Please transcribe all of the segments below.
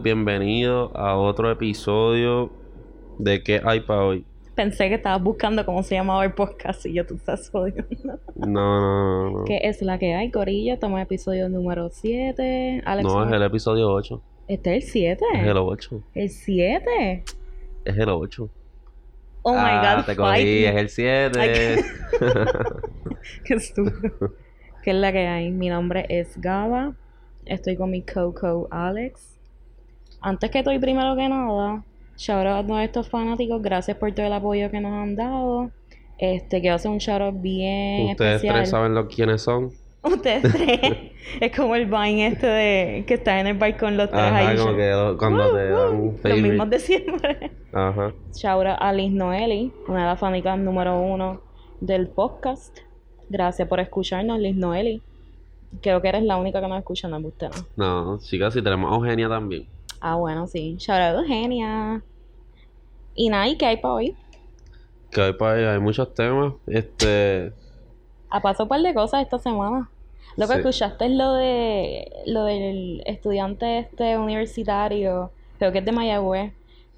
Bienvenidos, bienvenidos a otro episodio de ¿Qué hay para hoy? Pensé que estabas buscando cómo se llamaba el podcast y yo tú estás jodiendo. No, no, no. no. ¿Qué es la que hay, Corillo? Estamos en episodio número 7. Alex, No, es el episodio 8. ¿Este es el 7? Es el 8. ¿El 7? Es el 8. Oh ah, my god, te cogí, es el 7. Ay, Qué estúpido. ¿Qué es la que hay? Mi nombre es Gaba. Estoy con mi co-co Alex. Antes que todo y primero que nada, shout out a todos estos fanáticos. Gracias por todo el apoyo que nos han dado. Este, quiero hacer un shout out bien Ustedes especial. tres saben lo, quiénes son. Ustedes tres. es como el Vine este de que está en el balcón los tres Ajá, ahí. como que cuando te dan Los mismos de siempre. Ajá. Shout out a Liz Noeli, una de las fanáticas número uno del podcast. Gracias por escucharnos, Liz Noeli. Creo que eres la única que nos escucha, no usted, ¿no? Chicas, y tenemos a Eugenia también. Ah, bueno, sí. Shout out Eugenia. Y nada, ¿y qué hay para hoy? Que hoy para hoy hay muchos temas. Este. Ha pasado un par de cosas esta semana. Lo que Sí. escuchaste es lo de lo del estudiante este universitario, creo que es de Mayagüez,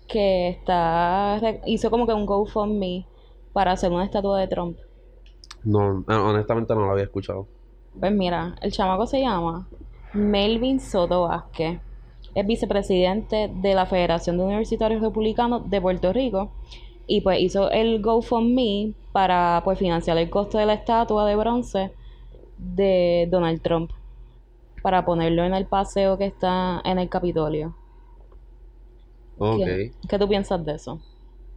que está hizo como que un GoFundMe para hacer una estatua de Trump. No, eh, honestamente no lo había escuchado. Pues mira, el chamaco se llama Melvin Soto Vázquez. Es vicepresidente de la Federación de Universitarios Republicanos de Puerto Rico. Y pues hizo el GoFundMe para pues financiar el costo de la estatua de bronce de Donald Trump. Para ponerlo en el paseo que está en el Capitolio. Ok. ¿Qué, qué tú piensas de eso?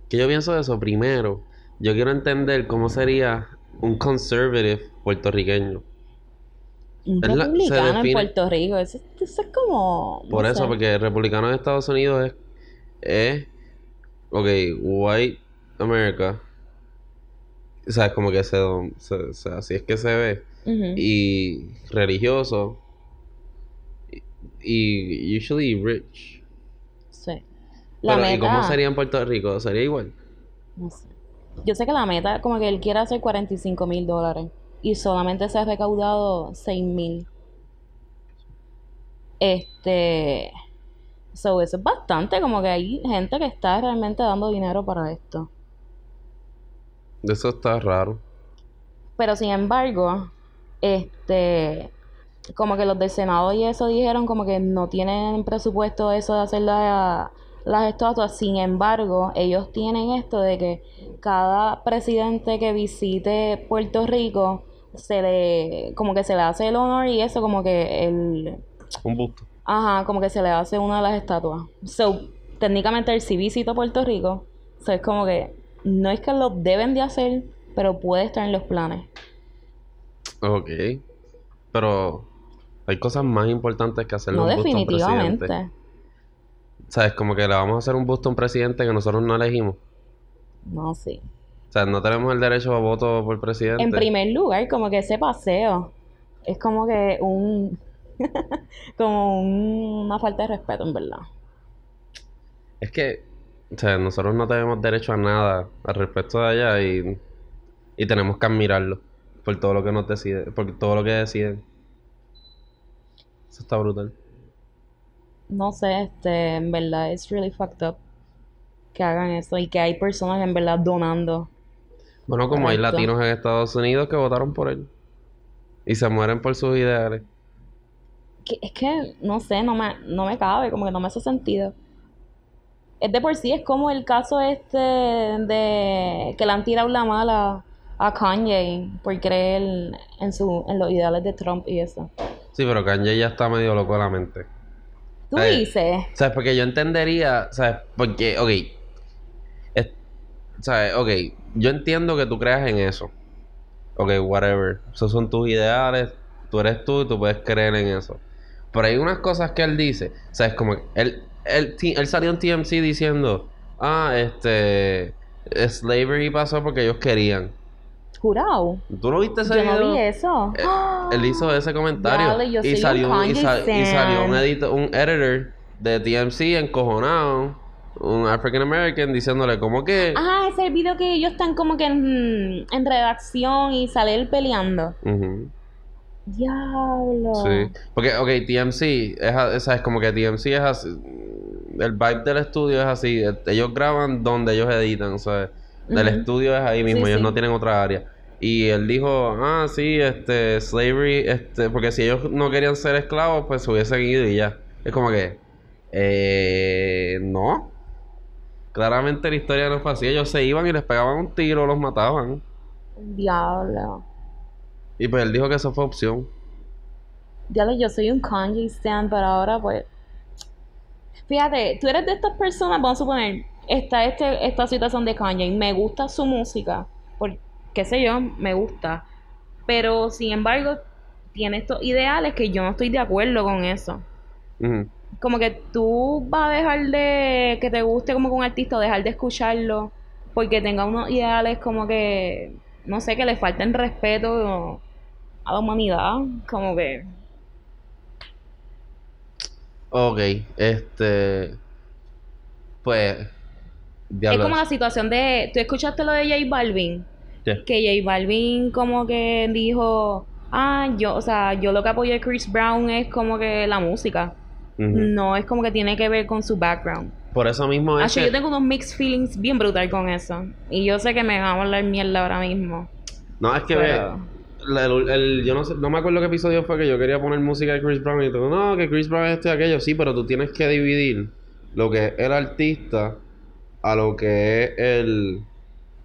¿Qué yo pienso de eso? Primero, yo quiero entender cómo sería un conservative puertorriqueño. Un Es la- se republicano en Puerto Rico. Eso, eso es como. no Por eso, sé. porque el republicano de Estados Unidos es, es, ok, white America. O sea, es como que se, se- se- así es que se ve. Ujú. Y religioso. Y, y usually rich. Sí. La Pero, ¿y meta. cómo sería en Puerto Rico? ¿Sería igual? No sé. Yo sé que la meta, como que él quiere hacer 45 mil dólares y solamente se ha recaudado 6 mil. Este. So, eso es bastante, como que hay gente que está realmente dando dinero para esto. Eso está raro. Pero sin embargo, este. Como que los del Senado y eso dijeron como que no tienen presupuesto eso de hacer la- las estatuas. Sin embargo, ellos tienen esto de que cada presidente que visite Puerto Rico se le como que se le hace el honor y eso como que el Un busto. ajá, como que se le hace una de las estatuas. So, técnicamente él sí visita Puerto Rico. So, es como que no es que lo deben de hacer, pero puede estar en los planes. Ok. Pero hay cosas más importantes que hacerle No, un busto a un definitivamente. presidente. ¿Sabes? Como que le vamos a hacer un busto a un presidente que nosotros no elegimos. No, sí. O sea, no tenemos el derecho a voto por presidente. En primer lugar, como que ese paseo es como que un. como un- una falta de respeto, en verdad. Es que, o sea, nosotros no tenemos derecho a nada al respecto de allá y, y tenemos que admirarlo por todo lo que nos decide, por todo lo que deciden. Eso está brutal. No sé, este, en verdad, es really fucked up que hagan eso y que hay personas en verdad donando. Bueno, como hay latinos en Estados Unidos que votaron por él y se mueren por sus ideales. Que- es que, no sé, no me, no me cabe, como que no me hace sentido. Es de por sí, es como el caso este de que le han tirado la mala a Kanye por creer en, su, en los ideales de Trump y eso. Sí, pero Kanye ya está medio loco de la mente. Tú Eh, dices. ¿Sabes? Porque yo entendería, ¿sabes? Porque, ok. es- ¿Sabes? Ok. Yo entiendo que tú creas en eso. Ok, whatever. Esos son tus ideales. Tú eres tú y tú puedes creer en eso. Pero hay unas cosas que él dice. ¿Sabes? Como él, él, él salió en TMC diciendo: Ah, este. Slavery pasó porque ellos querían. Jurado. ¿Tú no viste ese Yo no video? vi eso. Eh, Él hizo ese comentario Diablo, yo soy y un salió, y, sa- y salió un, edito- un editor de TMC encojonado, un African American diciéndole como que Ah, ese es el video que ellos están como que en, en redacción y sale él peleando. Ujú, Diablo. sí porque ok TMC es, a- esa es como que TMC es así, el vibe del estudio es así. Ellos graban donde ellos editan, ¿sabes? Del estudio es ahí mismo, Sí, ellos sí. no tienen otra área. Y él dijo, ah, sí, este, slavery, este, porque si ellos no querían ser esclavos, pues se hubiesen ido y ya. Es como que, eh, no. Claramente la historia no fue así. Ellos se iban y les pegaban un tiro, los mataban. Diablo. Y pues él dijo que eso fue opción. Diablo, yo soy un Kanye stan, pero ahora pues... Fíjate, tú eres de estas personas, vamos a suponer, está este, esta situación de Kanye, me gusta su música, por qué sé yo, me gusta, pero sin embargo tiene estos ideales que yo no estoy de acuerdo con eso. Como que tú vas a dejar de que te guste como que un artista o dejar de escucharlo porque tenga unos ideales como que, no sé, que le falten respeto a la humanidad, como que... Ok, este. Pues. Es como la situación de. ¿Tú escuchaste lo de J Balvin? Que J Balvin como que dijo. Ah, yo, o sea, yo lo que apoyo de Chris Brown es como que la música. No es como que tiene que ver con su background. Por eso mismo es Así que- yo tengo unos mixed feelings bien brutal con eso. Y yo sé que me van a hablar mierda ahora mismo. No, es que Pero- ve. el- el- yo no sé, no me acuerdo qué episodio fue que yo quería poner música de Chris Brown y tú, no, que Chris Brown es esto y aquello, sí, pero tú tienes que dividir lo que es el artista a lo que es el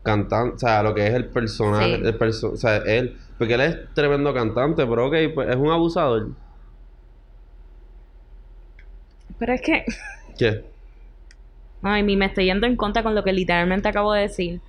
cantante, o sea, a lo que es el personaje, Sí. el perso- o sea, él, porque él es tremendo cantante, pero ok, pues es un abusador. Pero es que. ¿Qué? Ay, mi me estoy yendo en contra con lo que literalmente acabo de decir.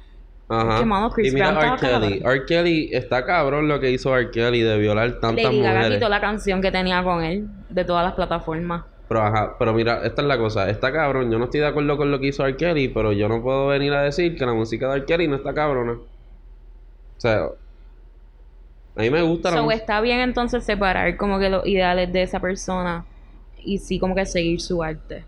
Ajá. que, mano, Chris y mira R. Kelly. R. Kelly está cabrón lo que hizo R. Kelly de violar tantas Lady Gaga mujeres. quitó la canción que tenía con él de todas las plataformas. Pero ajá, pero mira, esta es la cosa, está cabrón, yo no estoy de acuerdo con lo que hizo R. Kelly, pero yo no puedo venir a decir que la música de R. Kelly no está cabrona. O sea, a mí me gusta la So, música. está bien entonces separar como que los ideales de esa persona y sí como que seguir su arte.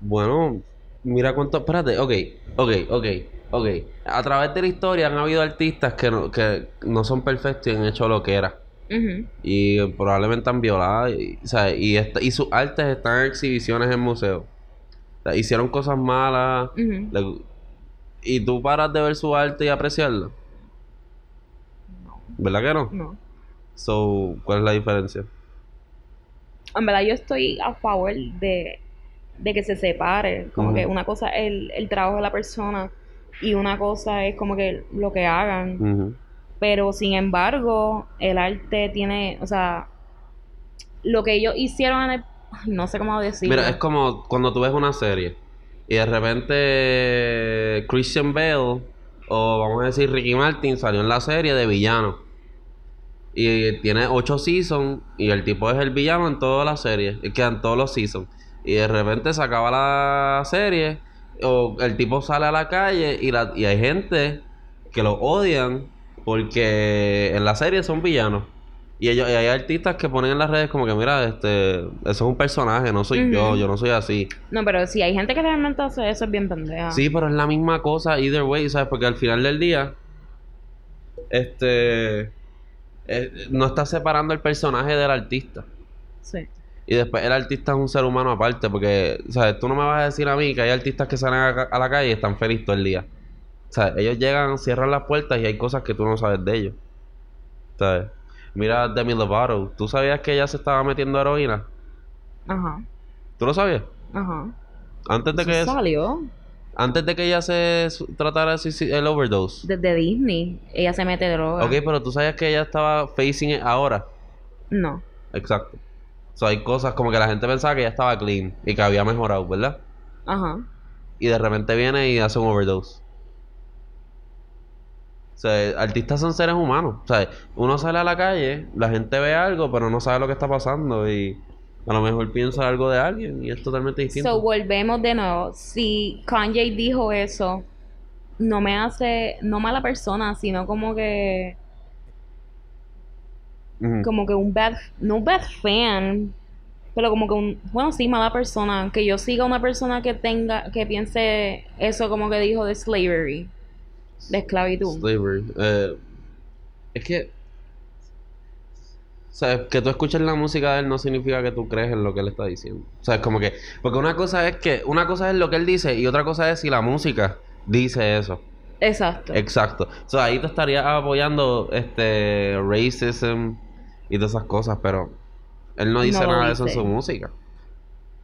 Bueno, mira cuánto, espérate, ok, ok, ok, ok. A través de la historia han habido artistas que no, que no son perfectos y han hecho lo que era. Y probablemente han violado, y, o sea, y, esta- y sus artes están en exhibiciones en museos. O sea, hicieron cosas malas. Le- ¿Y tú paras de ver su arte y apreciarlo? ¿Verdad que no? No. So, ¿cuál es la diferencia? En verdad yo estoy a favor de, de que se separe. Como que una cosa es el, el trabajo de la persona y una cosa es como que lo que hagan. Pero sin embargo, el arte tiene, o sea, lo que ellos hicieron en el... No sé cómo decirlo. Mira, es como cuando tú ves una serie y de repente Christian Bale o vamos a decir Ricky Martin salió en la serie de villano. Y tiene ocho seasons y el tipo es el villano en toda la serie, y quedan todos los seasons. Y de repente se acaba la serie o el tipo sale a la calle y, la, y hay gente que lo odian porque en la serie son villanos. Y ellos y hay artistas que ponen en las redes como que mira, este, eso es un personaje, no soy yo, yo no soy así. No, pero si hay gente que realmente hace eso, es bien pendeja. Sí, pero es la misma cosa either way, ¿sabes? Porque al final del día, este, eh, no estás separando el personaje del artista. Sí. Y después el artista es un ser humano aparte, porque, ¿sabes? Tú no me vas a decir a mí que hay artistas que salen a, a la calle y están felices todo el día. O sea, ellos llegan, cierran las puertas y hay cosas que tú no sabes de ellos. ¿Sabes? Mira Demi Lovato. ¿Tú sabías que ella se estaba metiendo heroína? Ajá. ¿Tú lo sabías? Ajá. Antes de Eso que, salió antes de que ella se tratara el overdose. desde Disney. Ella se mete droga. Ok, pero tú sabías que ella estaba facing it ahora. No. Exacto. O sea, hay cosas como que la gente pensaba que ella estaba clean y que había mejorado, ¿verdad? Ajá. Y de repente viene y hace un overdose. O sea, artistas son seres humanos. O sea, uno sale a la calle, la gente ve algo, pero no sabe lo que está pasando y a lo mejor piensa algo de alguien y es totalmente distinto. So, volvemos de nuevo. Si Kanye dijo eso, no me hace, no mala persona, sino como que, como que un bad, no un bad fan, pero como que un, bueno, sí, mala persona. Que yo siga una persona que tenga, que piense eso como que dijo de slavery, de esclavitud. Slavery. Eh, es que ¿Sabes? Que tú escuches la música de él no significa que tú crees en lo que él está diciendo. O sea, es como que... Porque una cosa es que... Una cosa es lo que él dice y otra cosa es si la música dice eso. Exacto. Exacto. O sea, ahí te estaría apoyando este racism y todas esas cosas, pero él no dice No nada de eso en su música.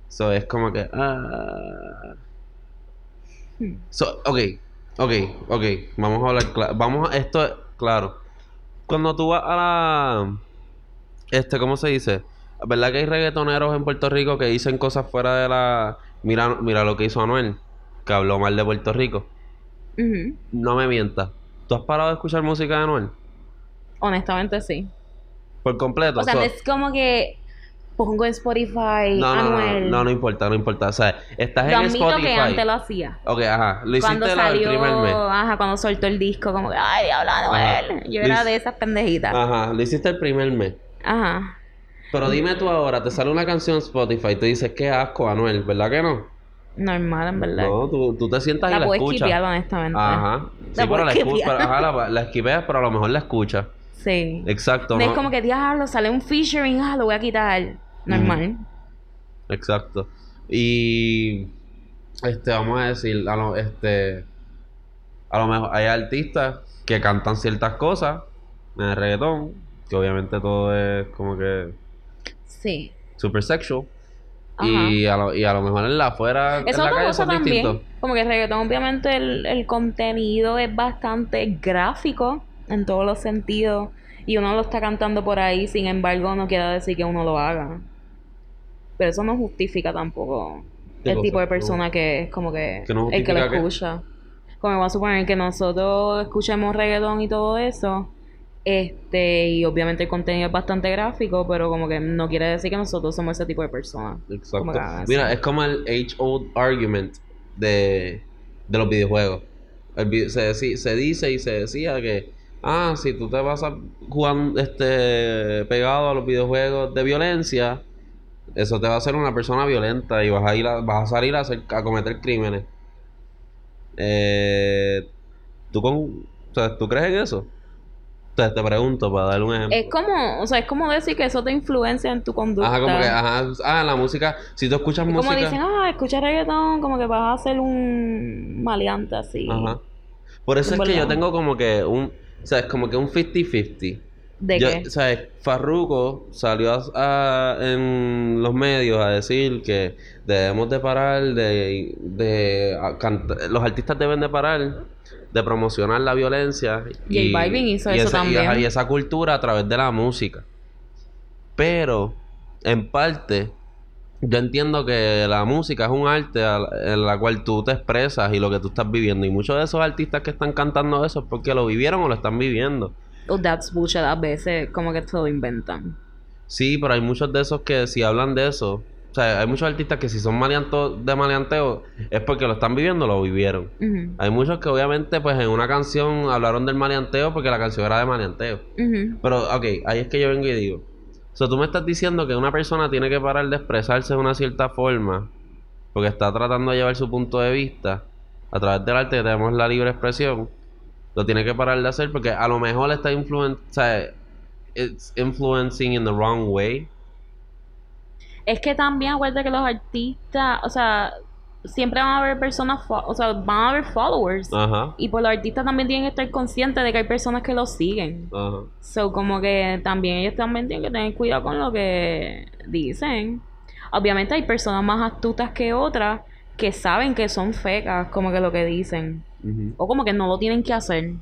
So, es como que... ah. Hmm. So, ok, ok, ok. Vamos a hablar. Vamos a... Esto es claro. Cuando tú vas a la... Este, ¿cómo se dice? ¿Verdad que hay reggaetoneros en Puerto Rico que dicen cosas fuera de la... Mira, mira lo que hizo Anuel, que habló mal de Puerto Rico. No me mientas. ¿Tú has parado de escuchar música de Anuel? Honestamente sí. Por completo. O sea, So- es como que pongo en Spotify no, no, no, Anuel. no, no importa, no importa. O sea, estás Lo en Spotify. que antes lo hacía. Ok, ajá. Lo hiciste la salió, primer mes. ajá, cuando soltó el disco, como que, ay, diablo, Anuel. Yo era de esas pendejitas. Ajá, lo hiciste el primer mes. Ajá. Pero dime tú ahora, te sale una canción en Spotify y tú dices, qué asco, Anuel, ¿verdad que no? Normal, en verdad. No, tú, tú te sientas y la la puedes escuchas. quipear, honestamente. Ajá. Sí, La pero la, puedes escu- skipear. pero, ajá, la, la esquipeas, pero a lo mejor la escuchas. Sí. Exacto, No ¿no? es como que, diablo, sale un featuring, ah, lo voy a quitar. Normal. Exacto. Y este, vamos a decir, a lo, este, a lo mejor hay artistas que cantan ciertas cosas en el reggaetón, que obviamente todo es como que Sí. super sexual. Y a, lo, y a lo mejor en la afuera, en Eso es la otra calle cosa son también. distintos. Como que el reggaetón, obviamente, el, el contenido es bastante gráfico en todos los sentidos. Y uno lo está cantando por ahí, sin embargo, no quiere decir que uno lo haga. Pero eso no justifica tampoco ¿Qué el tipo de persona que es como que ¿Que no el que lo escucha. Como vamos a suponer que nosotros escuchemos reggaetón y todo eso. Este, y obviamente el contenido es bastante gráfico, pero como que no quiere decir que nosotros somos ese tipo de personas. Exacto. Eso. Mira, es como el age-old argument de, de los videojuegos. El se, se dice y se decía que, ah, si tú te vas a jugar este, pegado a los videojuegos de violencia, eso te va a hacer una persona violenta y vas a ir a, vas a salir a, hacer, a cometer crímenes. Eh, ¿tú, con, o sea, ¿Tú crees en eso? Entonces te pregunto para darle un ejemplo. Es como, o sea, es como decir que eso te influencia en tu conducta. Ajá, como que, ajá, ah, la música, si tú escuchas Es música... como dicen, ah, escucha reggaetón, como que vas a ser un maleante así. Ajá. Por eso es que yo tengo como que un, o sea, es como que un 50-50. ¿De Yo- qué? O sea, Farruko salió a- a- en los medios a decir que debemos de parar de, de a canta- los artistas deben de parar de promocionar la violencia J Balvin hizo y eso esa, y esa cultura a través de la música. Pero en parte yo entiendo que la música es un arte en la cual tú te expresas y lo que tú estás viviendo. Y muchos de esos artistas que están cantando eso es porque lo vivieron o lo están viviendo. Oh, that's bullshit. A veces como que se lo inventan. Sí, pero hay muchos de esos que si hablan de eso, o sea, hay muchos artistas que si son maleanto, de maleanteo es porque lo están viviendo o lo vivieron. Hay muchos que obviamente pues en una canción hablaron del maleanteo porque la canción era de maleanteo. Pero, ok, ahí es que yo vengo y digo. O sea, tú me estás diciendo que una persona tiene que parar de expresarse de una cierta forma porque está tratando de llevar su punto de vista a través del arte que tenemos la libre expresión. Lo tiene que parar de hacer porque a lo mejor está influen o sea, it's influencing in the wrong way. Es que también acuérdate que los artistas, o sea, siempre van a haber personas, o sea, van a haber followers. Ajá. Y pues los artistas también tienen que estar conscientes de que hay personas que los siguen. Ajá. So, como que también ellos también tienen que tener cuidado con lo que dicen. Obviamente hay personas más astutas que otras que saben que son fecas, como que lo que dicen. O como que no lo tienen que hacer.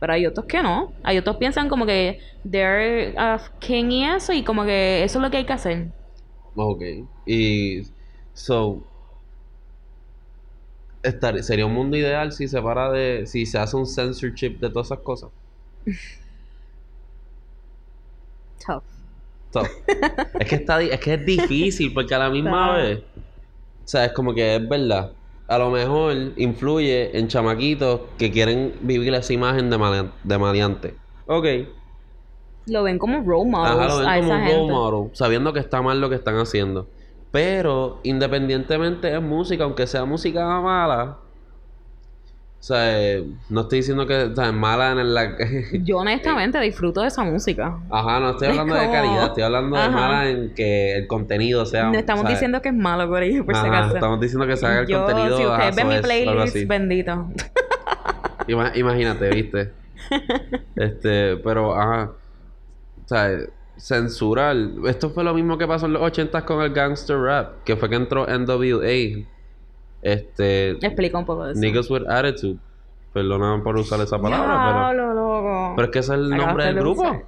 Pero hay otros que no. Hay otros piensan como que they're a king y eso, y como que eso es lo que hay que hacer. Ok. Y. So. estar- sería un mundo ideal si se para de. Si se hace un censorship de todas esas cosas. Tough. So, es que está di- es que es difícil porque a la misma vez. O sea, es como que es verdad. A lo mejor influye en chamaquitos que quieren vivir esa imagen de, malean- de maleante. Ok. Lo ven como role models Ajá, lo ven a como esa role model, sabiendo que está mal lo que están haciendo. Pero, independientemente es música, aunque sea música mala, O sea, eh, no estoy diciendo que o sea, es mala en la... Yo honestamente disfruto de esa música. Ajá, no estoy Es hablando de calidad, estoy hablando de mala en que el contenido sea... No estamos ¿sabes? diciendo que es malo por ahí, por si Ajá, acaso. estamos diciendo que se haga el Yo, contenido... si ustedes ven mi playlist, bendito. Ima- imagínate, ¿viste? este, pero, ajá. O sea, censurar. Esto fue lo mismo que pasó en los 80 con el gangster rap, que fue que entró NWA. Este, Explica un poco de eso. Niggas with Attitude. Perdóname por usar esa palabra, pero. Diablo, loco. Pero es que ese es el nombre del de grupo. usar.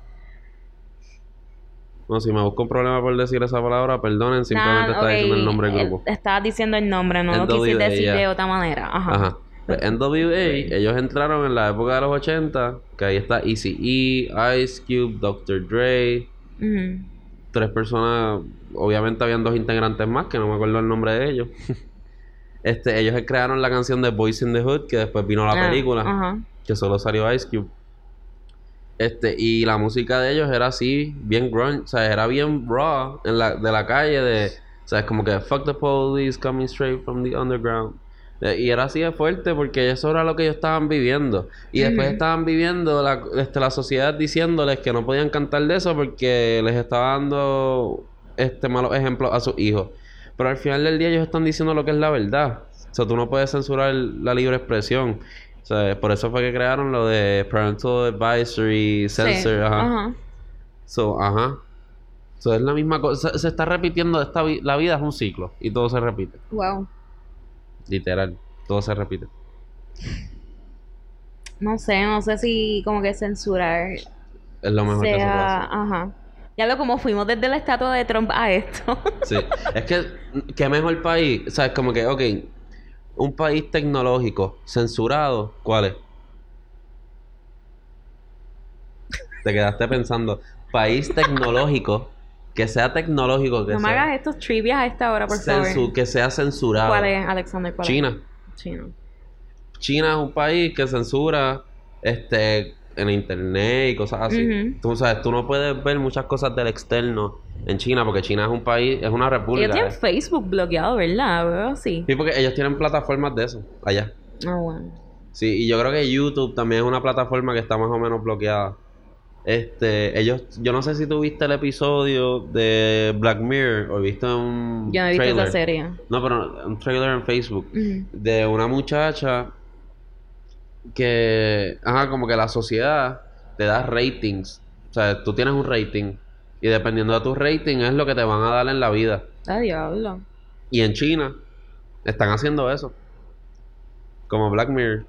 No, si me busco un problema por decir esa palabra, perdonen, simplemente Nah, está diciendo el nombre del eh, grupo. Estabas diciendo el nombre, no lo NWA, quisiste decir ya. de otra manera. Ajá. Ajá. Pues NWA, ellos entraron en la época de los 80, que ahí está Eazy-E, Ice Cube, Dr. Dre, Ujú. tres personas, obviamente habían dos integrantes más, que no me acuerdo el nombre de ellos. este, ellos crearon la canción de Boys in the Hood, que después vino la Ah, película, que solo salió Ice Cube. Este, y la música de ellos era así, bien grunge, o sea, era bien raw en la, de la calle, de, o sea, es como que fuck the police coming straight from the underground. Y era así de fuerte porque eso era lo que ellos estaban viviendo. Y después estaban viviendo la, este, la sociedad diciéndoles que no podían cantar de eso porque les estaba dando este malos ejemplos a sus hijos. Pero al final del día ellos están diciendo lo que es la verdad. O sea, tú no puedes censurar la libre expresión. O sea, por eso fue que crearon lo de Parental Advisory Censor. Sí. Ajá. Ajá. So, ajá. So, es la misma cosa. Se, se está repitiendo. Esta vi- la vida es un ciclo. Y todo se repite. Wow. Literal. Todo se repite. No sé, no sé si como que censurar Es lo mejor que se puede sea... hacer. Ajá. Ya lo como fuimos desde la estatua de Trump a esto. Sí. Es que, ¿qué mejor país? O sea, es como que, ok, un país tecnológico censurado, ¿cuál es? Te quedaste pensando, país tecnológico, que sea tecnológico, que no me sea, hagas estos trivias a esta hora, por censu- favor. que sea censurado. ¿Cuál es, Alexander? ¿Cuál es? China. China. China es un país que censura este en internet y cosas así. Tú sabes, tú no puedes ver muchas cosas del externo en China porque China es un país, es una república. Ellos tienen eh. Facebook bloqueado, ¿verdad? Veo así. Sí, porque ellos tienen plataformas de eso allá. Ah, bueno. Sí, y yo creo que YouTube también es una plataforma que está más o menos bloqueada. Este, ellos, yo no sé si tú viste el episodio de Black Mirror o viste un Yo no he visto esa serie. No, pero un trailer en Facebook de una muchacha que, ajá, como que la sociedad te da ratings. O sea, tú tienes un rating y dependiendo de tu rating es lo que te van a dar en la vida. Ah, diablo. Y en China están haciendo eso. Como Black Mirror.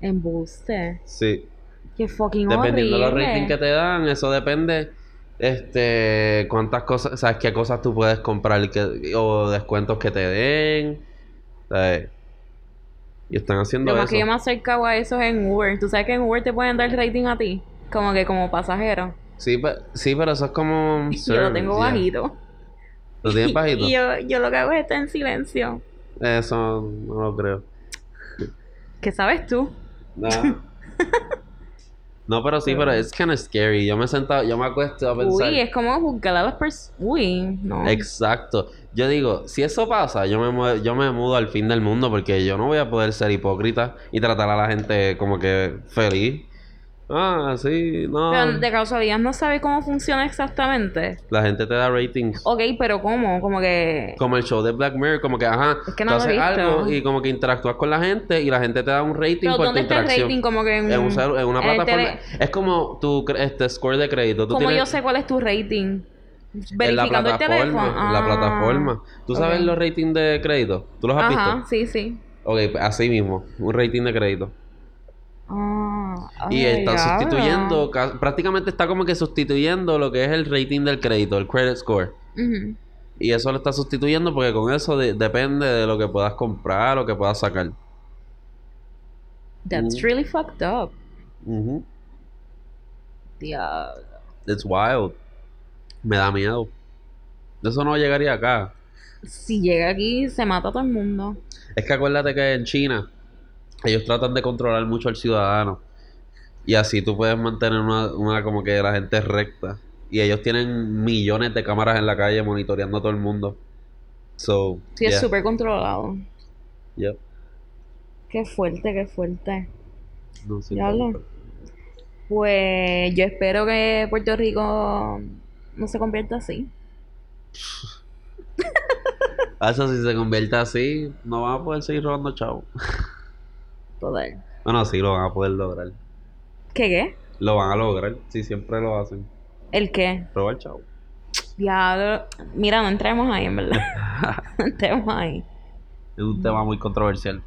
Embuste. Sí. Qué fucking Dependiendo de los horrible. ratings que te dan, eso depende. Este, cuántas cosas, sabes qué cosas tú puedes comprar y que, o descuentos que te den. ¿sabes? Y están haciendo Lo más eso. que yo me acercado a eso es en Uber. ¿Tú sabes que en Uber te pueden dar rating a ti? Como que como pasajero. Sí, pe- sí, pero eso es como un yo lo service, tengo bajito. ¿Lo tienes bajito? Y yo, yo lo que hago es estar en silencio. Eso no lo creo. ¿Qué sabes tú? No. No, pero sí, pero es kind of scary. Yo me he sentado, yo me acuesto a pensar. Uy, es como juzgar a las personas. Uy, no. Exacto. Yo digo, si eso pasa, yo me, yo me mudo al fin del mundo porque yo no voy a poder ser hipócrita y tratar a la gente como que feliz. Ah, sí, no. Pero de casualidad no sabe cómo funciona exactamente. La gente te da ratings. Ok, pero ¿cómo? Como que... Como el show de Black Mirror, como que, ajá, Es que no tú lo he haces visto. algo y como que interactúas con la gente y la gente te da un rating Pero por ¿dónde tu está el interacción. rating? Como que en, En, un celu- en una en el plataforma. Es como tu este score de crédito. Tú ¿Cómo tienes yo sé cuál es tu rating? en la Verificando el plataforma. teléfono. en la Ah, plataforma. ¿Tú sabes los ratings de crédito? ¿Tú los has Ajá, visto? sí, sí. Ok, así mismo. Un rating de crédito. Ah, Y está sustituyendo, ca- prácticamente está como que sustituyendo lo que es el rating del crédito, el credit score. Y eso lo está sustituyendo porque con eso de- depende de lo que puedas comprar o que puedas sacar. That's Mm. really fucked up. Diablo. It's wild. Me da miedo. Eso no llegaría acá. Si llega aquí, se mata a todo el mundo. Es que acuérdate que en China ellos tratan de controlar mucho al ciudadano. Y así tú puedes mantener una, una como que la gente es recta. Y ellos tienen millones de cámaras en la calle monitoreando a todo el mundo. So, Sí, es súper controlado. yep. Qué fuerte, qué fuerte. No sé. Pues yo espero que Puerto Rico no se convierta así. Ah, Eso si se convierte así, no van a poder seguir robando chavo. Total. Bueno, sí, lo van a poder lograr. ¿Qué qué? Lo van a lograr, sí, siempre lo hacen. ¿El qué? Robar chavo. Diablo. Mira, no entremos ahí, en verdad. no entremos ahí. Es un tema muy controversial.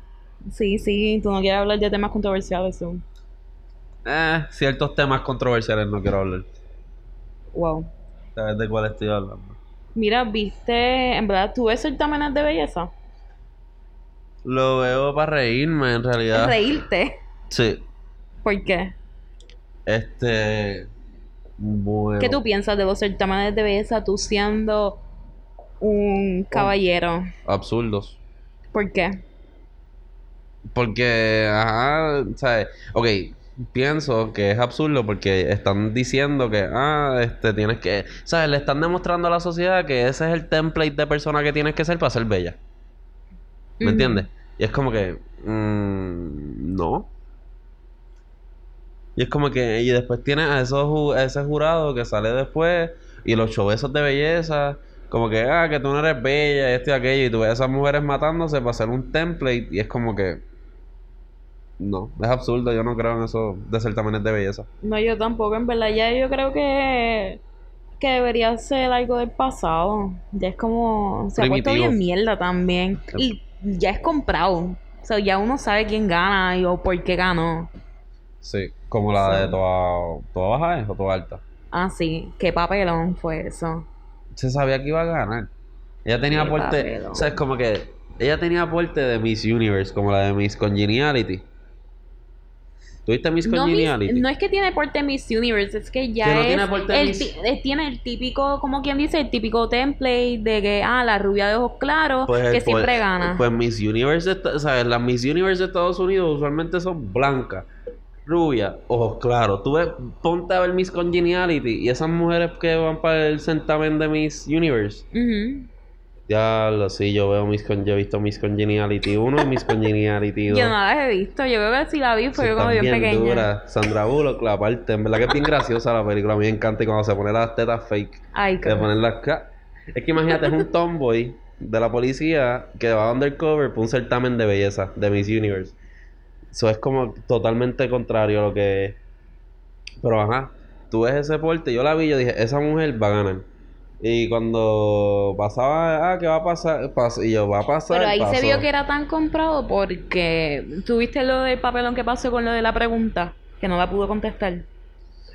Sí, sí, tú no quieres hablar de temas controversiales, ¿no? Eh, ciertos temas controversiales no quiero hablar. Wow. ¿Sabes de cuál estoy hablando? Mira, viste, en verdad, ¿tú ves certámenes de belleza? Lo veo para reírme, en realidad. Reírte. Sí. ¿Por qué? Este. Bueno. ¿Qué tú piensas de los certámenes de belleza tú siendo un caballero? Absurdos. ¿Por qué? Porque, ajá, ¿sabes? Ok, pienso que es absurdo porque están diciendo que, ah, este, tienes que, ¿sabes? Le están demostrando a la sociedad que ese es el template de persona que tienes que ser para ser bella. ¿Me entiendes? Y es como que, mm, no. Y es como que, y después tienes a, esos, a ese jurado que sale después y los showesos de belleza, como que, ah, que tú no eres bella, esto y aquello, y tú ves a esas mujeres matándose para hacer un template, y es como que, no, es absurdo, yo no creo en eso de certámenes de belleza. No, yo tampoco, en verdad, ya yo creo que, que debería ser algo del pasado. Ya es como, se ha puesto bien mierda también. Y ya es comprado. O sea, ya uno sabe quién gana y o por qué ganó. Sí, como la de toda, toda baja o toda alta. Ah, sí, qué papelón fue eso. se sabía que iba a ganar. Ella tenía Qué aporte, papelón. o sea, es como que ella tenía aporte de Miss Universe, como la de Miss Congeniality. ¿Tuviste Miss Congeniality? No es que tiene porte Miss Universe, es que ya Que no es tiene porte el Miss- eh, tiene el típico, como quien dice, el típico template de que, ah, la rubia de ojos claros, Pues, que pues- siempre gana. Pues Miss Universe, ¿sabes? Las Miss Universe de Estados Unidos usualmente son blancas, rubias, ojos claros. Tú ves, ponte a ver Miss Congeniality y esas mujeres que van para el certamen de Miss Universe. Ujú. Ya lo sí, yo veo Miss Con, yo he visto Miss Congeniality 1 y Miss Congeniality 2. Yo no las he visto, yo creo que si la vi fue Sí, como bien, pequeña. dura. Sandra Bullock, la parte, en verdad que es bien graciosa la película. A mí me encanta y cuando se pone las tetas fake. Ay, De poner las ca- Es que imagínate, es un tomboy de la policía que va undercover por un certamen de belleza de Miss Universe. Eso es como totalmente contrario a lo que es. Pero ajá, tú ves ese porte, yo la vi, yo dije, esa mujer va a ganar. Y cuando pasaba, ah, ¿qué va a pasar? Pas- y yo, va a pasar. Pero ahí se pasó. vio que era tan comprado porque tuviste lo del papelón que pasó con lo de la pregunta, que no la pudo contestar.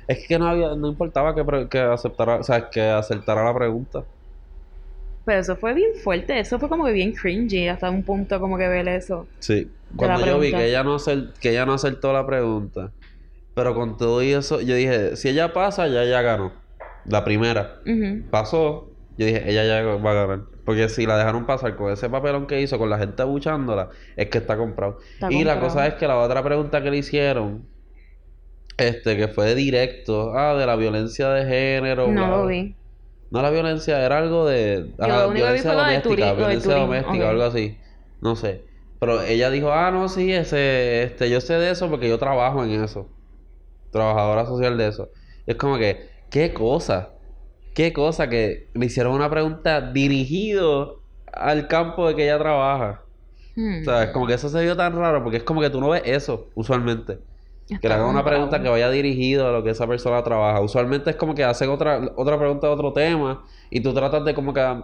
Es que no había, no importaba que, que aceptara, o sea, que aceptara la pregunta. Pero eso fue bien fuerte, eso fue como que bien cringy hasta un punto como que ver eso. Sí. Cuando yo vi que ella no acer- que ella no acertó la pregunta, pero con todo y eso, yo dije, si ella pasa, ya ella ganó. La primera pasó, yo dije, ella ya va a ganar. Porque si la dejaron pasar con ese papelón que hizo, con la gente abuchándola, es que está comprado. Está y la cosa es que la otra pregunta que le hicieron, este, que fue de directo, ah, de la violencia de género. No bla, lo vi. No la violencia, era algo de ajá, lo violencia lo doméstica, de violencia doméstica, ok. algo así. No sé. Pero ella dijo, ah, no, sí, ese, este, yo sé de eso porque yo trabajo en eso. Trabajadora social de eso. Y es como que, qué cosa, qué cosa que le hicieron una pregunta dirigido al campo de que ella trabaja. Hmm. O sea, es como que eso se vio tan raro porque es como que tú no ves eso usualmente. Que le hagan una pregunta que vaya dirigido a lo que esa persona trabaja. Usualmente es como que hacen otra, otra pregunta de otro tema y tú tratas de como que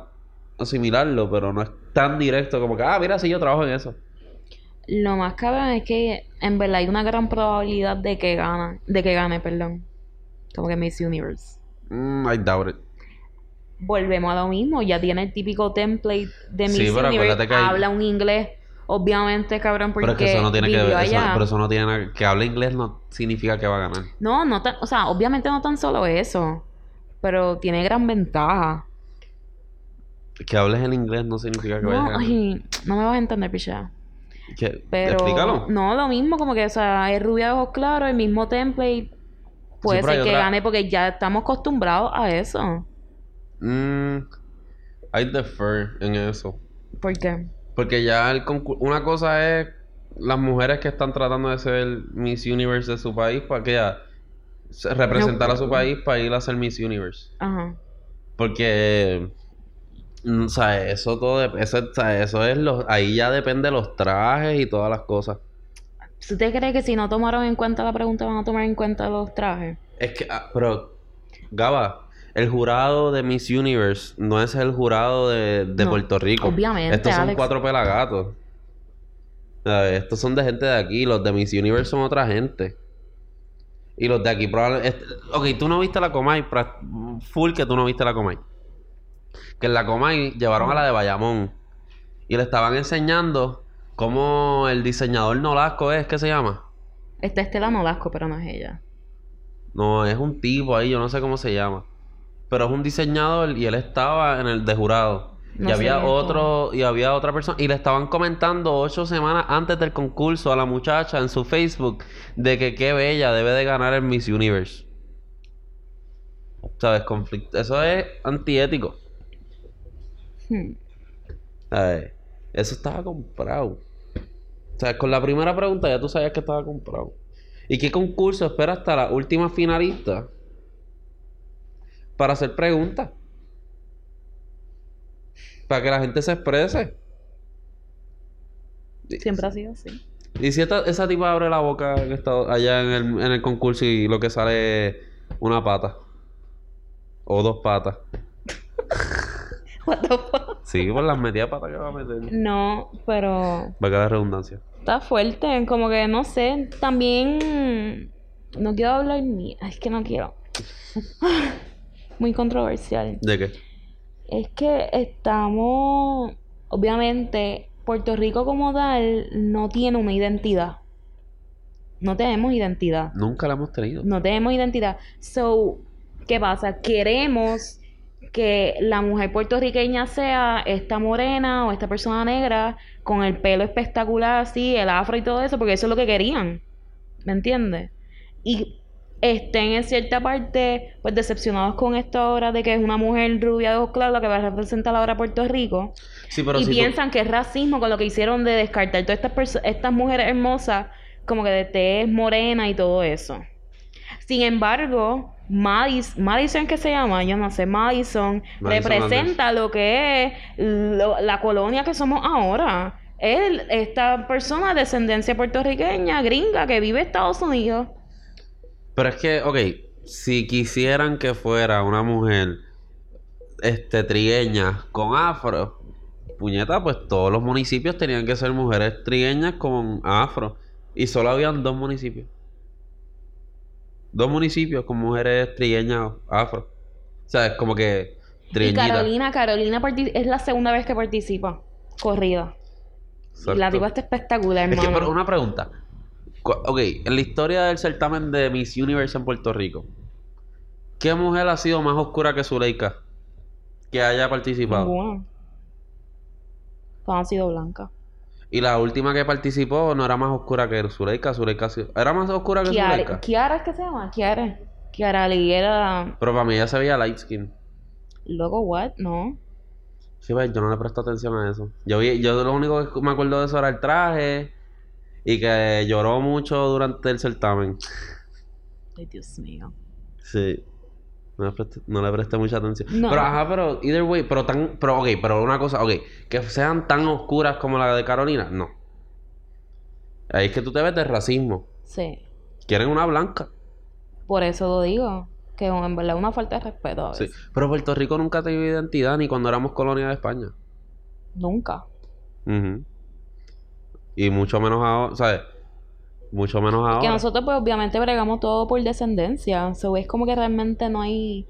asimilarlo, pero no es tan directo como que, ah, mira, sí, yo trabajo en eso. Lo más cabrón es que en verdad hay una gran probabilidad de que gana, de que gane, perdón. Como que Miss Universe. Mm, I doubt it. Volvemos a lo mismo, ya tiene el típico template de Miss Sí, pero Universe, acuérdate que hay- habla un inglés, obviamente, cabrón, porque Pero es que eso no tiene que ver, eso- pero eso no tiene nada- que hable inglés no significa que va a ganar. No, no tan, o sea, obviamente no tan solo eso, pero tiene gran ventaja. Que hables el inglés no significa que vaya a No, ganar. ay, no me vas a entender, picha. Pero Explícalo. no, lo mismo, como que, o sea, es rubia de ojos claros, el mismo template. Puede ser que otra- gane porque ya estamos acostumbrados a eso. Mm, I defer en eso. ¿Por qué? Porque ya el. Una cosa es las mujeres que están tratando de ser Miss Universe de su país para que ya se- representar a su país para ir a ser Miss Universe. Ajá. Porque, mm, o sea, eso todo, eso, o sea, eso es los, ahí ya depende de los trajes y todas las cosas. ¿Usted cree que si no tomaron en cuenta la pregunta van a tomar en cuenta los trajes? Es que, ah, pero, Gaba, el jurado de Miss Universe no es el jurado de, de No, Puerto Rico. obviamente, Estos son Alex. cuatro pelagatos. Estos son de gente de aquí. Los de Miss Universe son otra gente. Y los de aquí probablemente... Ok, tú no viste la Comay. Full que tú no viste la Comay. Que en la Comay llevaron a la de Bayamón. Y le estaban enseñando cómo el diseñador Nolasco es, ¿qué se llama? Está Estela Nolasco, pero no es ella. No, es un tipo ahí, yo no sé cómo se llama. Pero es un diseñador y él estaba en el de jurado. No y había otro, y había otra persona. Y le estaban comentando ocho semanas antes del concurso a la muchacha en su Facebook de que qué bella debe de ganar el Miss Universe. ¿Sabes? Conflicto. Eso es antiético. Hmm. ¿Sabes? Eso estaba comprado. O sea, con la primera pregunta ya tú sabías que estaba comprado. ¿Y qué concurso espera hasta la última finalista para hacer preguntas? Para que la gente se exprese. Siempre ha sido así. Y si esta- esa tipa abre la boca en esta- allá en el, en el concurso y lo que sale es una pata. O dos patas. What the fuck? Sí, por las medias patas que va a meter. No, pero Va a quedar redundancia. está fuerte. Como que no sé. También no quiero hablar ni. Es que no quiero. Muy controversial. ¿De qué? Es que estamos. Obviamente, Puerto Rico como tal no tiene una identidad. No tenemos identidad. Nunca la hemos tenido. No tenemos identidad. So, ¿qué pasa? Queremos que la mujer puertorriqueña sea esta morena o esta persona negra con el pelo espectacular así, el afro y todo eso, porque eso es lo que querían. ¿Me entiendes? Y estén en cierta parte pues decepcionados con esto ahora de que es una mujer rubia de ojos claros la que va a representar ahora a Puerto Rico Sí, pero y si tú- piensan que es racismo con lo que hicieron de descartar todas estas estas mujeres hermosas como que de tez morena y todo eso. Sin embargo, Madis- Madison, que se llama, yo no sé, Madison, Madison representa lo que es lo- la colonia que somos ahora. Él, esta persona de descendencia puertorriqueña, gringa, que vive en Estados Unidos. Pero es que, ok, si quisieran que fuera una mujer este trigueña con afro, puñeta, pues todos los municipios tenían que ser mujeres trigueñas con afro. Y solo habían dos municipios. Dos municipios con mujeres trigueñas afro. O sea, es como que Y trigueñitas. Carolina, Carolina es la segunda vez que participa. Corrida. Y la tipa está espectacular, Es que, hermano. pero una pregunta. Ok, en la historia del certamen de Miss Universe en Puerto Rico, ¿qué mujer ha sido más oscura que Zuleika? Que haya participado. Ninguna. Todas han sido blancas. Y la última que participó no era más oscura que Zuleika. Zuleika era más oscura que Kiara, Zuleika. Kiara es que se llama, Kiara. Kiara Lee era... Pero para mí ella se veía light skin. Loco, what? No. Sí, pues, yo no le presto atención a eso. Yo vi, yo lo único que me acuerdo de eso era el traje y que lloró mucho durante el certamen. Ay, Dios mío. Sí. No le presté, no le presté mucha atención. No. Pero ajá, pero either way, pero tan, pero ok, pero una cosa, ok, que sean tan oscuras como la de Carolina, no. Ahí es que tú te ves de racismo. Sí. Quieren una blanca. Por eso lo digo. Que en verdad es una falta de respeto a Sí. Pero Puerto Rico nunca tuvo identidad ni cuando éramos colonia de España. Nunca. Ujú. Y mucho menos ahora, ¿sabes? Mucho menos ahora. Que nosotros pues obviamente bregamos todo por descendencia. So, es como que realmente no hay...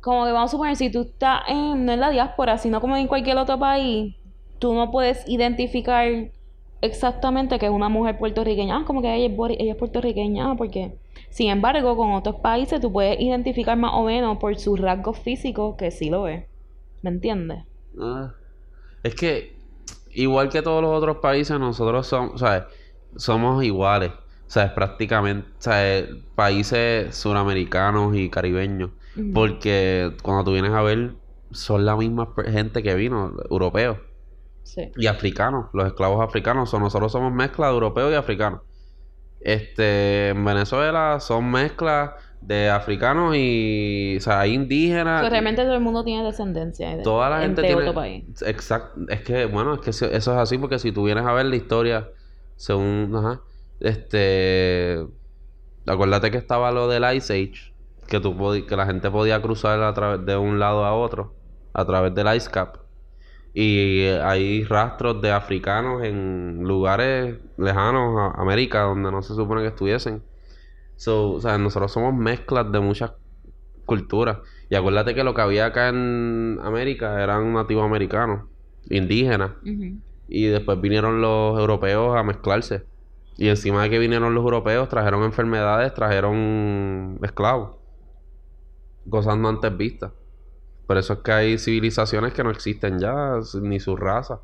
Como que vamos a suponer, si tú estás en, no en la diáspora, sino como en cualquier otro país, tú no puedes identificar exactamente que es una mujer puertorriqueña. Ah, como que ella es, ella es puertorriqueña, ah, porque... Sin embargo, con otros países tú puedes identificar más o menos por sus rasgos físicos que sí lo es. ¿Me entiendes? Ah, es que, igual que todos los otros países, nosotros somos, ¿sabes? Somos iguales. ¿Sabes? Prácticamente, ¿sabes? Países suramericanos y caribeños. Porque cuando tú vienes a ver, son la misma gente que vino, europeos. Sí. y africanos, los esclavos africanos. So, nosotros somos mezcla de europeos y africanos. Este, en Venezuela son mezclas de africanos y, o sea, indígenas. So, realmente todo el mundo tiene descendencia de, Toda la en- gente de tiene... otro país. Exacto. Es que, bueno, es que eso es así porque si tú vienes a ver la historia según... Ajá. Este... Acuérdate que estaba lo del Ice Age. Que, tú que la gente podía cruzar a través de un lado a otro. A través del Ice Cap. Y hay rastros de africanos en lugares lejanos a América donde no se supone que estuviesen. So, o sea, nosotros somos mezclas de muchas culturas. Y acuérdate que lo que había acá en América eran nativos americanos, indígenas. Y después vinieron los europeos a mezclarse. Y encima de que vinieron los europeos, trajeron enfermedades, trajeron esclavos. Cosas no antes vistas. Por eso es que hay civilizaciones que no existen ya, ni su raza.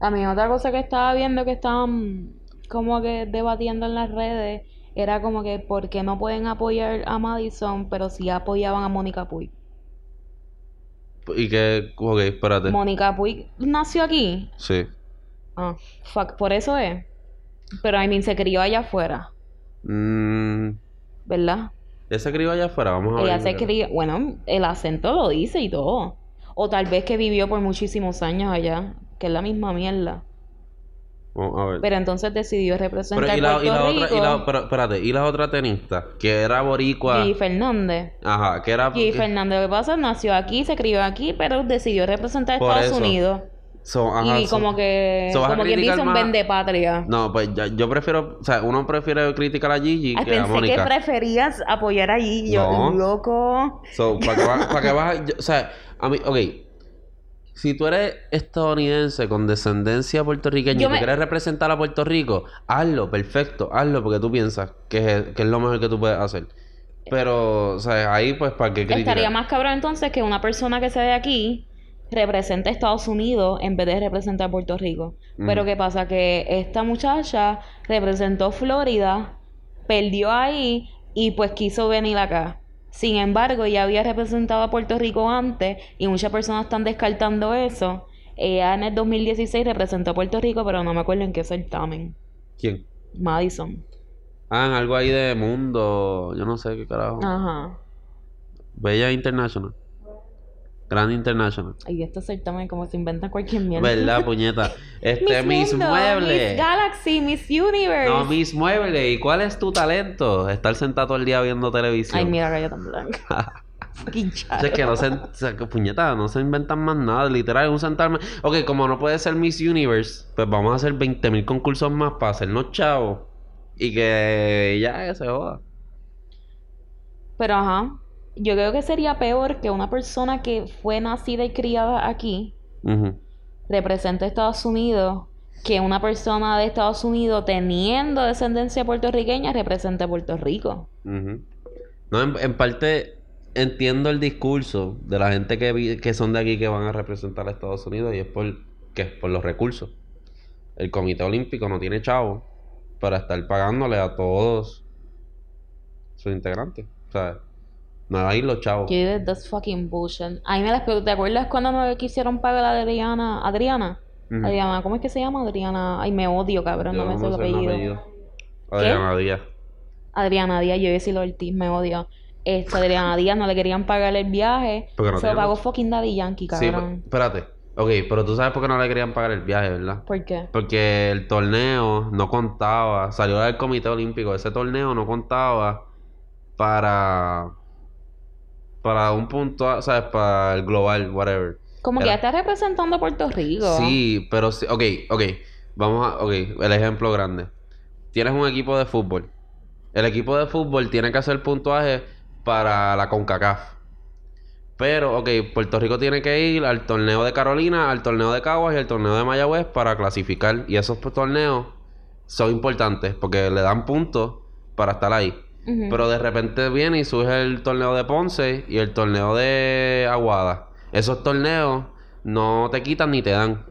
A mí otra cosa que estaba viendo que estaban como que debatiendo en las redes era como que por qué no pueden apoyar a Madison, pero sí apoyaban a Mónica Puig. Y que, ok, espérate. Mónica Puig nació aquí. Sí. Ah, fuck, por eso es. Pero I mean, se crió allá afuera, Mm, ¿verdad? ese crió allá afuera, vamos a Ella ver. se crió, bueno, el acento lo dice y todo. O tal vez que vivió por muchísimos años allá, que es la misma mierda. Vamos a ver. Pero entonces decidió Pero, representar y la, y Puerto la Rico. otra, y la, pero, espérate, y la otra tenista, que era boricua. Gigi Fernández. Ajá, que era. Gigi que- Fernández, lo que pasa, nació aquí, se crió aquí, pero decidió representar a Por Estados eso. Unidos. so, ajá, y so- como que, so a como quien dice, un vende patria. No, pues ya- yo prefiero, o sea, uno prefiere criticar a Gigi Ay, que a pensé que Mónica. preferías apoyar allí. Yo, No. loco. So, ¿para qué vas? Yo- o sea, a mí, ok. Si tú eres estadounidense con descendencia puertorriqueña y me- quieres representar a Puerto Rico, hazlo, perfecto, hazlo porque tú piensas que es, que es lo mejor que tú puedes hacer. Pero, o sea, ahí pues, ¿para qué criticar? Estaría más cabrón entonces que una persona que se ve aquí represente a Estados Unidos en vez de representar a Puerto Rico. Pero. ¿qué pasa? Que esta muchacha representó Florida, perdió ahí y pues quiso venir acá. Sin embargo, ya había representado a Puerto Rico antes y muchas personas están descartando eso. Ella en el 2016 representó a Puerto Rico, pero no me acuerdo en qué certamen. ¿Quién? Madison. Ah, en algo ahí de mundo, yo no sé qué carajo. Ajá. Bella International. Grand International. Y estos certámenes como se inventan cualquier mierda. ¿Verdad, puñeta? Este, Miss, Mundo, Mueble. Miss Galaxy, Miss Universe. No, Miss Mueble. ¿Y cuál es tu talento? Estar sentado todo el día viendo televisión. Ay, mira, que yo tan blanca. Es que no se, o sea, que puñeta, no se inventan más nada. Literal, es un sentarme. Ok, como no puede ser Miss Universe, pues vamos a hacer 20.000 concursos más para hacernos chavos. Y que ya que se joda. Pero ajá. Yo creo que sería peor que una persona que fue nacida y criada aquí represente a Estados Unidos que una persona de Estados Unidos teniendo descendencia puertorriqueña represente a Puerto Rico. No, en, en parte entiendo el discurso de la gente que, vi- que son de aquí que van a representar a Estados Unidos y es por, ¿qué? por los recursos. El Comité Olímpico no tiene chavo para estar pagándole a todos sus integrantes. O sea, no hay los chavos. Digo, that's fucking bullshit. A mí me las ¿te acuerdas cuando me quisieron pagar a Adriana? Adriana. Adriana, ¿cómo es que se llama Adriana? Ay, me odio, cabrón, Yo no me sé el apellido. Adriana Díaz. Adriana Díaz, yo iba a decir Ortiz, me odio. Este, Adriana Díaz no le querían pagar el viaje. No se lo pagó fucking Daddy Yankee, Sí, cabrón. espérate. Ok, pero tú sabes por qué no le querían pagar el viaje, ¿verdad? ¿Por qué? Porque el torneo no contaba, salió del Comité Olímpico, ese torneo no contaba para para un punto, ¿sabes? Para el global, whatever. Como que ya está representando a Puerto Rico. Sí, pero sí, ok, ok, vamos a, ok, el ejemplo grande. Tienes un equipo de fútbol. El equipo de fútbol tiene que hacer puntuaje para la CONCACAF. Pero, ok, Puerto Rico tiene que ir al torneo de Carolina, al torneo de Caguas y al torneo de Mayagüez para clasificar. Y esos torneos son importantes porque le dan puntos para estar ahí. Pero de repente viene y surge el torneo de Ponce y el torneo de Aguada. Esos torneos no te quitan ni te dan.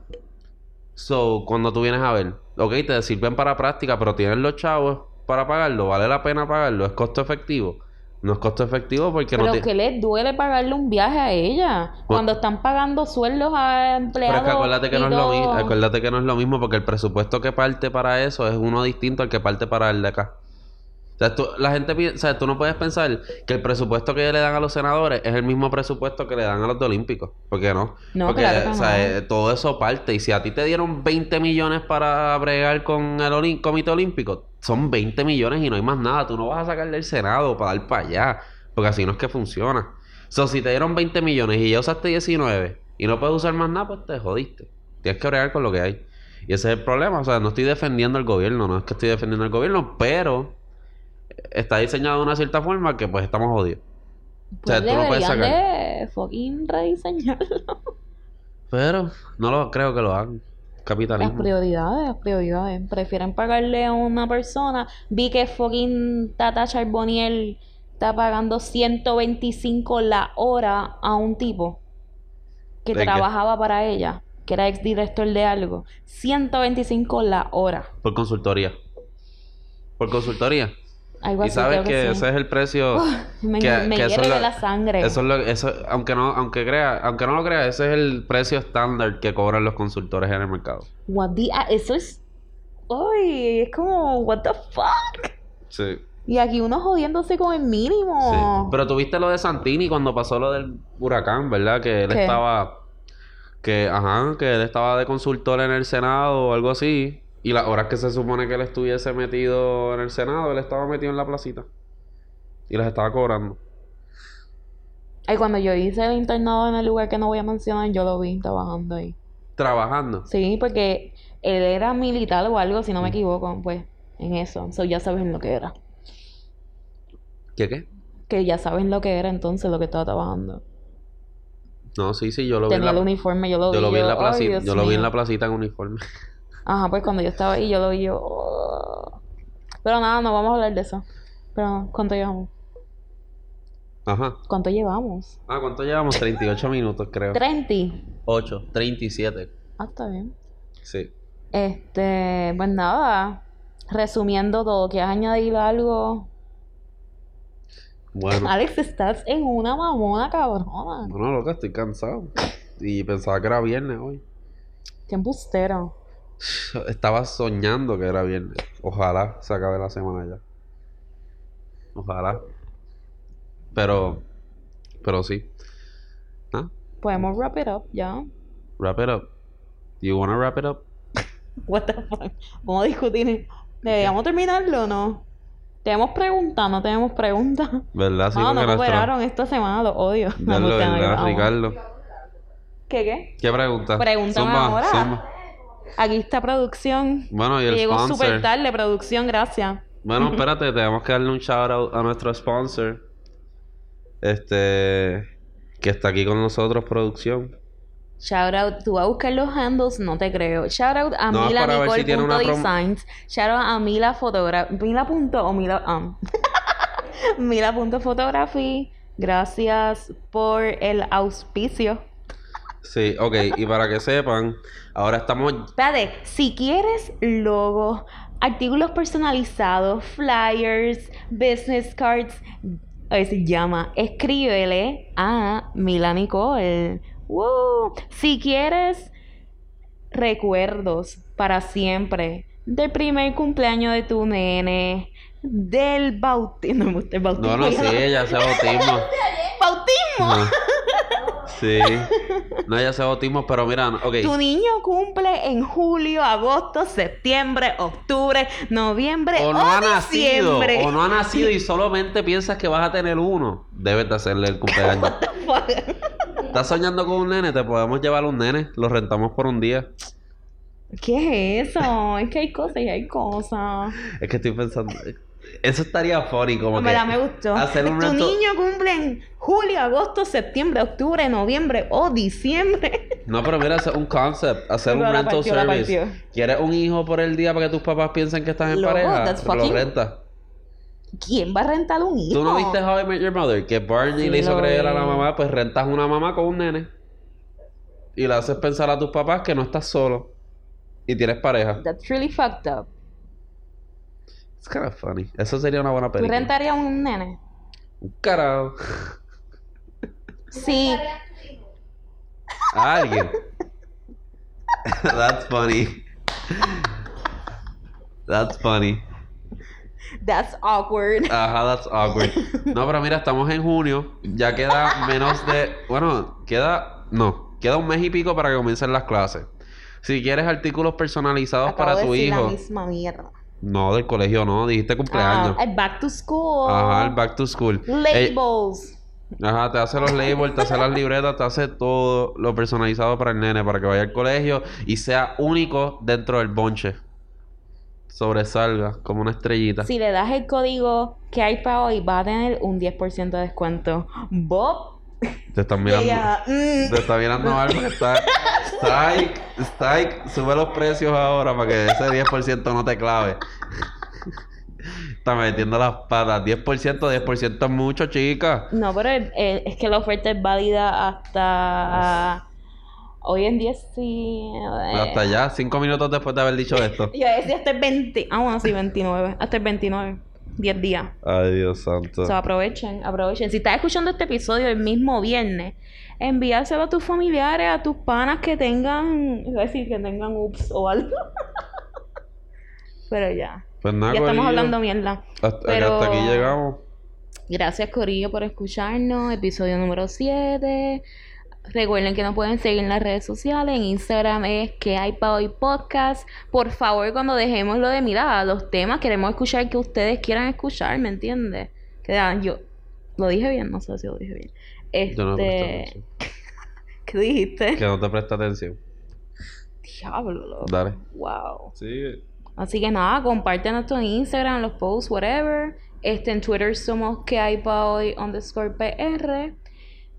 So, cuando tú vienes a ver, ok, te sirven para práctica, pero tienes los chavos para pagarlo, vale la pena pagarlo, es costo efectivo. No es costo efectivo porque Pero no te... que les duele pagarle un viaje a ella cuando están pagando sueldos a Pero empleados. es que acuérdate que no es lo acuérdate que no es lo mismo porque el presupuesto que parte para eso es uno distinto al que parte para el de acá. O sea, tú, la gente piensa, o sea, tú no puedes pensar que el presupuesto que le dan a los senadores es el mismo presupuesto que le dan a los de Olímpicos. ¿Por qué no? No, porque, claro o sea, no. eh, todo eso parte. Y si a ti te dieron 20 millones para bregar con el Olí- Comité Olímpico, son 20 millones y no hay más nada. Tú no vas a sacar del Senado para dar para allá. Porque así no es que funciona. So, si te dieron 20 millones y ya usaste 19 y no puedes usar más nada, pues te jodiste. Tienes que bregar con lo que hay. Y ese es el problema. O sea, no estoy defendiendo al gobierno, no es que estoy defendiendo al gobierno, pero está diseñado de una cierta forma que pues estamos jodidos. O sea, Pues tú no puedes sacar. de fucking rediseñarlo. Pero no lo creo que lo hagan. Las Capitalismo. prioridades, las prioridades. Prefieren pagarle a una persona. Vi que fucking Tata Charbonnier está pagando 125 la hora a un tipo que ¿De qué? trabajaba para ella, que era exdirector de algo. 125 la hora. Por consultoría. Por consultoría. Algo Y sabes que sí. ese es el precio. Me, que- me que eso lo- la sangre. Eso es lo eso, aunque no, aunque crea, aunque no lo crea, ese es el precio estándar que cobran los consultores en el mercado. What the- ah, eso es. Uy, es como, what the fuck. Sí. Y aquí uno jodiéndose con el mínimo. Sí. Pero tuviste lo de Santini cuando pasó lo del huracán, ¿verdad? Que él ¿Qué? estaba. Que, ajá, que él estaba de consultor en el Senado o algo así. Y las horas que se supone que él estuviese metido en el Senado, él estaba metido en la placita. Y las estaba cobrando. Ay, cuando yo hice el internado en el lugar que no voy a mencionar, yo lo vi trabajando ahí. Trabajando. Sí, porque él era militar o algo, si no me equivoco, pues, en eso. So, ya saben lo que era. ¿Qué qué? Que ya saben lo que era entonces lo que estaba trabajando. No, sí, sí, yo lo vi en Tenía el la, uniforme, yo lo vi. yo lo vi en la placita. Yo lo vi en la placita en uniforme. Ajá, pues cuando yo estaba ahí, yo lo vi yo. oh. Pero nada, no vamos a hablar de eso. Pero, ¿cuánto llevamos? Ajá. ¿Cuánto llevamos? Ah, ¿cuánto llevamos? 38 minutos, creo. 30. 8, 37. Ah, está bien. Sí. Este, pues nada. Resumiendo todo, ¿quieres añadir algo? Bueno. Alex, estás en una mamona cabrona. Bueno, loca, estoy cansado. Y pensaba que era viernes hoy. Qué embustero. Estaba soñando que era viernes. Ojalá se acabe la semana ya. Ojalá. Pero, pero sí. ¿Ah? Podemos wrap it up ya. Wrap it up. You wanna wrap it up? What the fuck. Vamos a discutir. ¿Deberíamos terminarlo o no? Tenemos preguntas, no tenemos preguntas. ¿Verdad? Sí, no, no nuestro- cooperaron esta semana, los odio. Gustan, ¿verdad. Ricardo? ¿Qué qué? ¿Qué pregunta? Pregúntame Zumba, ahora. zumba. Aquí está producción. Bueno, y el Llegó súper tarde, producción, gracias. Bueno, espérate, tenemos que darle un shout out a nuestro sponsor. Este. Que está aquí con nosotros, producción. Shout out, tú vas a buscar los handles, no te creo. Shout out a No, Mila si Nicole Designs. Shout out a Mila Fotogra Mila punto o Mila um. Mila punto Photography. Gracias por el auspicio. Sí, ok, y para que sepan, ahora estamos. Espérate, si quieres logos, artículos personalizados, flyers, business cards, si llama, escríbele a Mila Nicole. Woo. Si quieres recuerdos para siempre del primer cumpleaños de tu nene, del bautismo, no me gusta el bautismo. No, no, ya sí, ella hace bautismo. ¡Bautismo! Sí. No, ella hace bautismo, pero mira, ok. Tu niño cumple en julio, agosto, septiembre, octubre, noviembre O no ha nacido, o no ha nacido y solamente piensas que vas a tener uno. Debes de hacerle el cumpleaños. ¿Estás soñando con un nene? Te podemos llevar un nene. Lo rentamos por un día. ¿Qué es eso? Es que hay cosas y hay cosas. Es que estoy pensando. Eso estaría funny, como que. me gustó. hacer un tu niño cumple en julio, agosto, septiembre, octubre, noviembre o diciembre. No, pero mira, hacer un concept, hacer un Pero rental partió, service. ¿Quieres un hijo por el día para que tus papás piensen que estás en Loco, pareja? that's Lo fucking- rentas. ¿Quién va a rentar un hijo? ¿Tú no viste How I Met Your Mother? Que Barney Sí, le hizo lo creer a la mamá, pues rentas una mamá con un nene. Y le haces pensar a tus papás que no estás solo. Y tienes pareja. That's really fucked up. It's kind of funny. Eso sería una buena ¿Tú película. rentarías un nene? Un carajo. Sí. A alguien. That's funny. That's funny. That's awkward. Ajá, that's awkward. No, pero mira, estamos en junio. Ya queda menos de. Bueno, queda. No, queda un mes y pico para que comiencen las clases. Si quieres artículos personalizados Acabo para de tu decir hijo. la misma mierda. No, del colegio no, dijiste cumpleaños. Ah, el back to school. Ajá, el back to school. Eh, Labels. Ajá, te hace los labels, te hace las libretas, te hace todo lo personalizado para el nene, para que vaya al colegio y sea único dentro del bonche. Sobresalga como una estrellita. Si le das el código que hay para hoy, va a tener un 10% de descuento. Bob. Te están mirando. Ella, mm. Te está mirando mal porque está. Strike, Strike, sube los precios ahora para que ese 10% no te clave. Está metiendo las patas. 10%, 10% es mucho, chica. No, pero el- el- es que la oferta es válida hasta... Hoy en día sí... eh, Hasta ya, 5 minutos después de haber dicho esto. Yo decía hasta el 20... Ah, bueno, sí, 29. Hasta el 29. 10 días. Ay, Dios santo. O sea, aprovechen, aprovechen. Si estás escuchando este episodio el mismo viernes, envíaselo a tus familiares, a tus panas que tengan, a decir que tengan ups o algo. Pero ya. Pues nada, ya estamos hablando mierda. Hasta, Pero- hasta aquí llegamos. Gracias Corillo por escucharnos. Episodio número 7. Recuerden que nos pueden seguir en las redes sociales. En Instagram es que hay para hoy podcast. Por favor, cuando dejemos lo de mirar los temas, queremos escuchar que ustedes quieran escuchar, ¿me entiendes? Que ah, yo lo dije bien, no sé si lo dije bien. Yo no presté Este. ¿qué dijiste? Que no te presta atención. Diablo, loco. Dale. Wow. Sí. Así que nada, comparten esto en Instagram, los posts, whatever. Este, en Twitter somos que hay pa hoy underscore PR.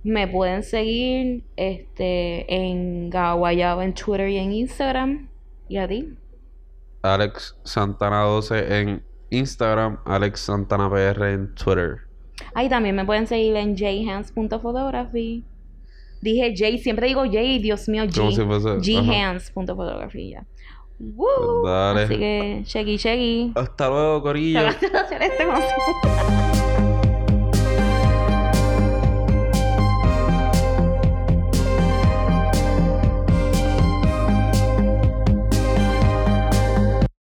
Me pueden seguir este, en Guayabo en Twitter y en Instagram. ¿Y a ti? Alex Santana 12 en Instagram. Alex Santana PR en Twitter. Ahí también me pueden seguir en jhands.photography. Dije J, siempre digo J, Dios mío, G. Ghands.photography, ya. Woo. Dale. Así que, chequi, chequi. Hasta luego, Corillo. De hacer este